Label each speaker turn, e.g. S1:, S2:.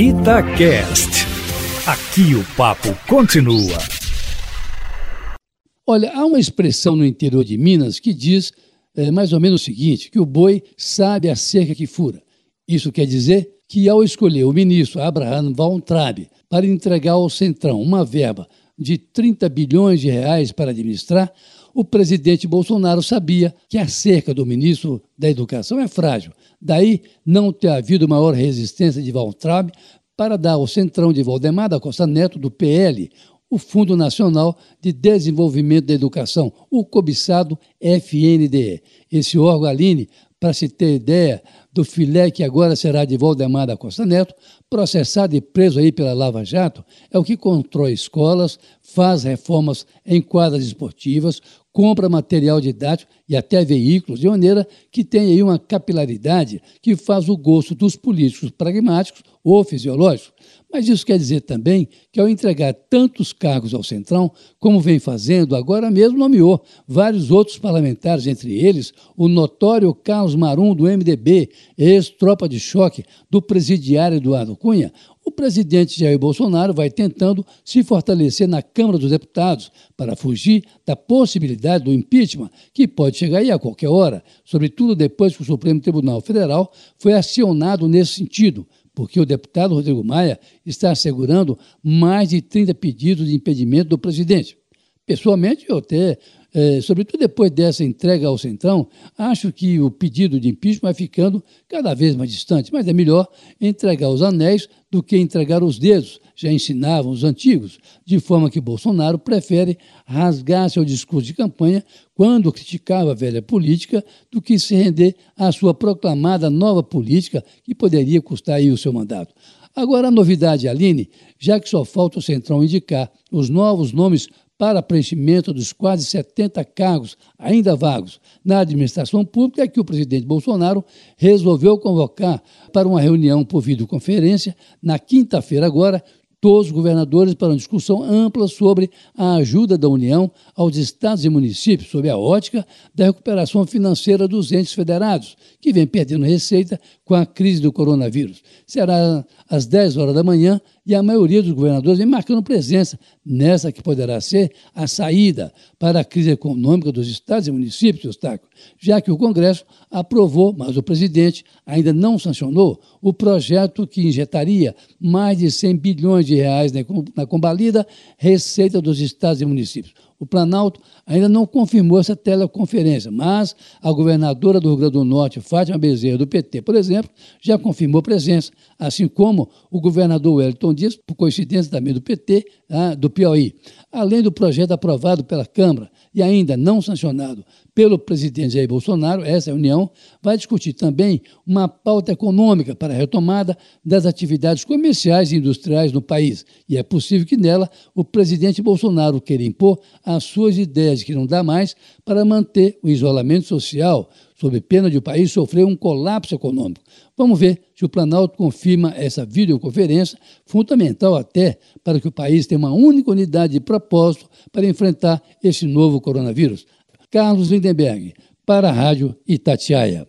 S1: Itacast. Aqui o papo continua.
S2: Olha, há uma expressão no interior de Minas que diz é, mais ou menos o seguinte: que o boi sabe a cerca que fura. Isso quer dizer que, ao escolher o ministro Abraham Traub para entregar ao Centrão uma verba de 30 bilhões de reais para administrar, o presidente Bolsonaro sabia que a cerca do ministro da Educação é frágil. Daí não ter havido maior resistência de Traub para dar ao Centrão de Valdemar da Costa Neto, do PL, o Fundo Nacional de Desenvolvimento da Educação, o cobiçado FNDE. Esse órgão, Aline, para se ter ideia do filé que agora será de Valdemar da Costa Neto, processado e preso aí pela Lava Jato, é o que constrói escolas, faz reformas em quadras esportivas, compra material didático e até veículos, de maneira que tem aí uma capilaridade que faz o gosto dos políticos pragmáticos ou fisiológicos. Mas isso quer dizer também que, ao entregar tantos cargos ao Centrão, como vem fazendo, agora mesmo nomeou vários outros parlamentares, entre eles o notório Carlos Marum, do MDB, ex-tropa de choque do presidiário Eduardo Cunha, o presidente Jair Bolsonaro vai tentando se fortalecer na Câmara dos Deputados para fugir da possibilidade do impeachment, que pode chegar aí a qualquer hora, sobretudo depois que o Supremo Tribunal Federal foi acionado nesse sentido, porque o deputado Rodrigo Maia está assegurando mais de 30 pedidos de impedimento do presidente. Pessoalmente, eu até é, sobretudo depois dessa entrega ao Centrão, acho que o pedido de impeachment vai ficando cada vez mais distante, mas é melhor entregar os anéis do que entregar os dedos, já ensinavam os antigos, de forma que Bolsonaro prefere rasgar seu discurso de campanha quando criticava a velha política do que se render à sua proclamada nova política que poderia custar aí o seu mandato. Agora, a novidade, Aline, já que só falta o Centrão indicar os novos nomes para preenchimento dos quase 70 cargos ainda vagos na administração pública é que o presidente Bolsonaro resolveu convocar para uma reunião por videoconferência na quinta-feira agora todos os governadores para uma discussão ampla sobre a ajuda da União aos estados e municípios, sob a ótica da recuperação financeira dos entes federados, que vem perdendo receita com a crise do coronavírus. Será às 10 horas da manhã e a maioria dos governadores vem marcando presença nessa que poderá ser a saída para a crise econômica dos estados e municípios, Eustáquio, já que o Congresso aprovou, mas o presidente ainda não sancionou o projeto que injetaria mais de 100 bilhões de reais na combalida receita dos estados e municípios. O Planalto ainda não confirmou essa teleconferência, mas a governadora do Rio Grande do Norte, Fátima Bezerra, do PT, por exemplo, já confirmou presença, assim como o governador Wellington Dias, por coincidência também do PT, ah, do Piauí. Além do projeto aprovado pela Câmara e ainda não sancionado pelo presidente Jair Bolsonaro, essa reunião vai discutir também uma pauta econômica para a retomada das atividades comerciais e industriais no país. E é possível que nela o presidente Bolsonaro queira impor as suas ideias que não dá mais para manter o isolamento social, sob pena de o país sofrer um colapso econômico. Vamos ver se o Planalto confirma essa videoconferência, fundamental até para que o país tenha uma única unidade de propósito para enfrentar esse novo coronavírus. Carlos Lindenberg, para a Rádio Itatiaia.